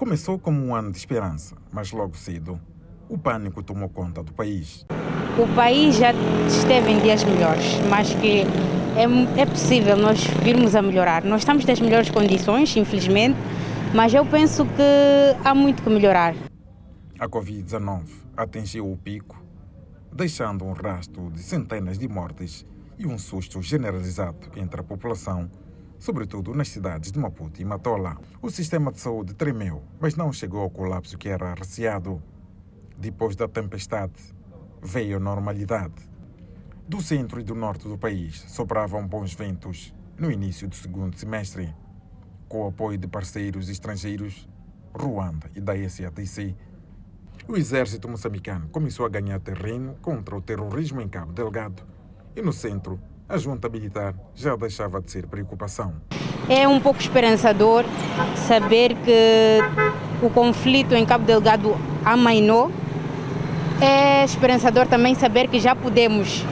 Começou como um ano de esperança, mas logo cedo o pânico tomou conta do país. O país já esteve em dias melhores, mas que é, é possível nós virmos a melhorar. Nós estamos nas melhores condições, infelizmente, mas eu penso que há muito que melhorar. A Covid-19 atingiu o pico, deixando um rastro de centenas de mortes e um susto generalizado entre a população, sobretudo nas cidades de Maputo e Matola. O sistema de saúde tremeu, mas não chegou ao colapso que era receado. Depois da tempestade, veio a normalidade. Do centro e do norte do país sopravam bons ventos no início do segundo semestre. Com o apoio de parceiros estrangeiros, Ruanda e da SADC, o exército moçambicano começou a ganhar terreno contra o terrorismo em Cabo Delgado e no centro a junta militar já deixava de ser preocupação. É um pouco esperançador saber que o conflito em Cabo Delgado amainou é esperançador também saber que já podemos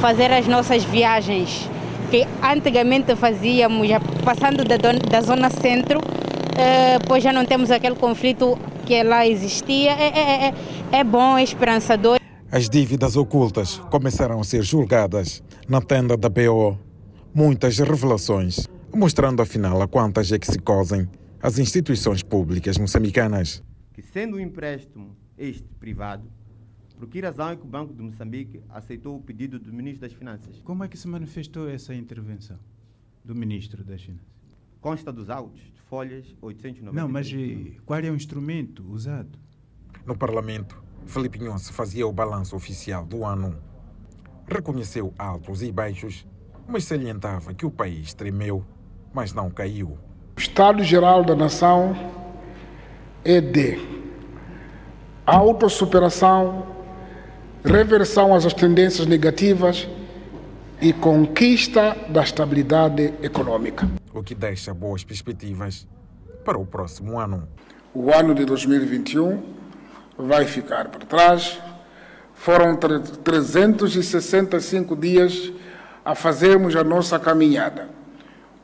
fazer as nossas viagens que antigamente fazíamos, já passando da, da zona centro, eh, pois já não temos aquele conflito que lá existia. É, é, é, é bom, é esperançador. As dívidas ocultas começaram a ser julgadas na tenda da BO. Muitas revelações, mostrando afinal a quantas é que se cosem as instituições públicas moçambicanas. Que sendo um empréstimo este privado, por que razão é que o Banco de Moçambique aceitou o pedido do Ministro das Finanças? Como é que se manifestou essa intervenção do Ministro das Finanças? Consta dos autos, de folhas 890. Não, mas qual é o instrumento usado? No Parlamento, Felipe Nhonce fazia o balanço oficial do ano. Reconheceu altos e baixos, mas salientava que o país tremeu, mas não caiu. O Estado-Geral da Nação é de autossuperação reversão às tendências negativas e conquista da estabilidade econômica. O que deixa boas perspectivas para o próximo ano. O ano de 2021 vai ficar para trás. Foram 365 dias a fazermos a nossa caminhada.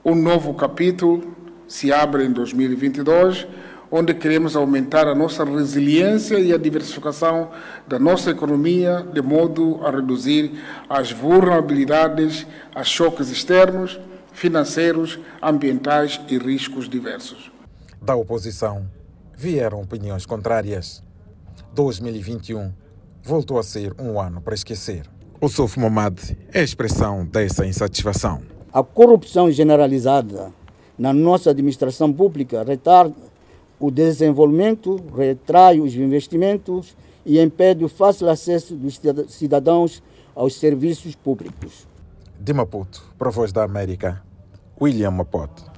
Um novo capítulo se abre em 2022 onde queremos aumentar a nossa resiliência e a diversificação da nossa economia, de modo a reduzir as vulnerabilidades a choques externos, financeiros, ambientais e riscos diversos. Da oposição vieram opiniões contrárias. 2021 voltou a ser um ano para esquecer. O Sof Momad é a expressão dessa insatisfação. A corrupção generalizada na nossa administração pública retarda o desenvolvimento, retrai os investimentos e impede o fácil acesso dos cidadãos aos serviços públicos. De Maputo, para a Voz da América, William Mapote.